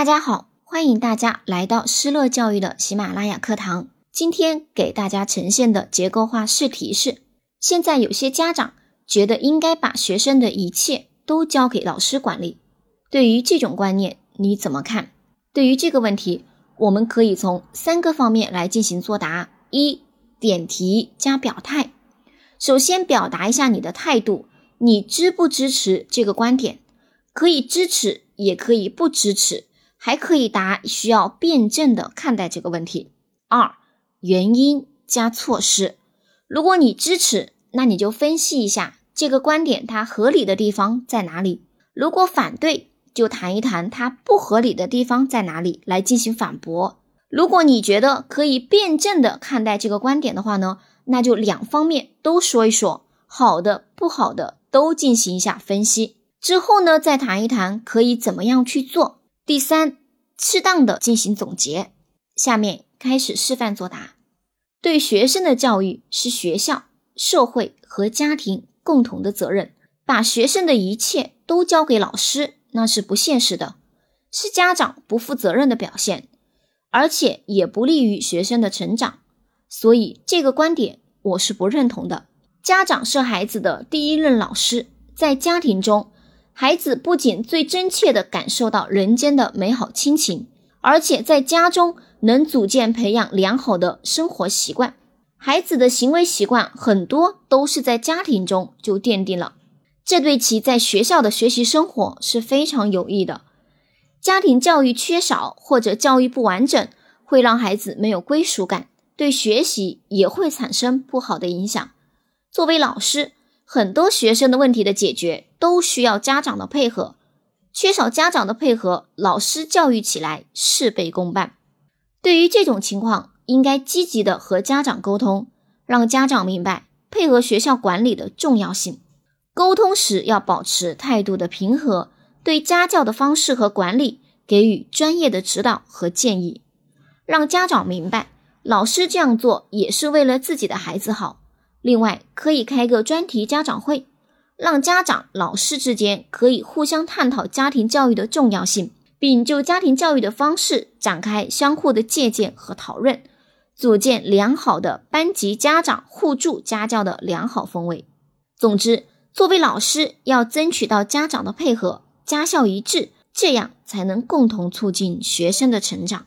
大家好，欢迎大家来到施乐教育的喜马拉雅课堂。今天给大家呈现的结构化试题是：现在有些家长觉得应该把学生的一切都交给老师管理，对于这种观念你怎么看？对于这个问题，我们可以从三个方面来进行作答：一、点题加表态。首先表达一下你的态度，你支不支持这个观点？可以支持，也可以不支持。还可以答需要辩证的看待这个问题。二、原因加措施。如果你支持，那你就分析一下这个观点它合理的地方在哪里；如果反对，就谈一谈它不合理的地方在哪里，来进行反驳。如果你觉得可以辩证的看待这个观点的话呢，那就两方面都说一说，好的、不好的都进行一下分析。之后呢，再谈一谈可以怎么样去做。第三，适当的进行总结。下面开始示范作答。对学生的教育是学校、社会和家庭共同的责任。把学生的一切都交给老师，那是不现实的，是家长不负责任的表现，而且也不利于学生的成长。所以这个观点我是不认同的。家长是孩子的第一任老师，在家庭中。孩子不仅最真切地感受到人间的美好亲情，而且在家中能组建培养良好的生活习惯。孩子的行为习惯很多都是在家庭中就奠定了，这对其在学校的学习生活是非常有益的。家庭教育缺少或者教育不完整，会让孩子没有归属感，对学习也会产生不好的影响。作为老师，很多学生的问题的解决都需要家长的配合，缺少家长的配合，老师教育起来事倍功半。对于这种情况，应该积极的和家长沟通，让家长明白配合学校管理的重要性。沟通时要保持态度的平和，对家教的方式和管理给予专业的指导和建议，让家长明白老师这样做也是为了自己的孩子好。另外，可以开个专题家长会，让家长、老师之间可以互相探讨家庭教育的重要性，并就家庭教育的方式展开相互的借鉴和讨论，组建良好的班级家长互助家教的良好氛围。总之，作为老师，要争取到家长的配合，家校一致，这样才能共同促进学生的成长。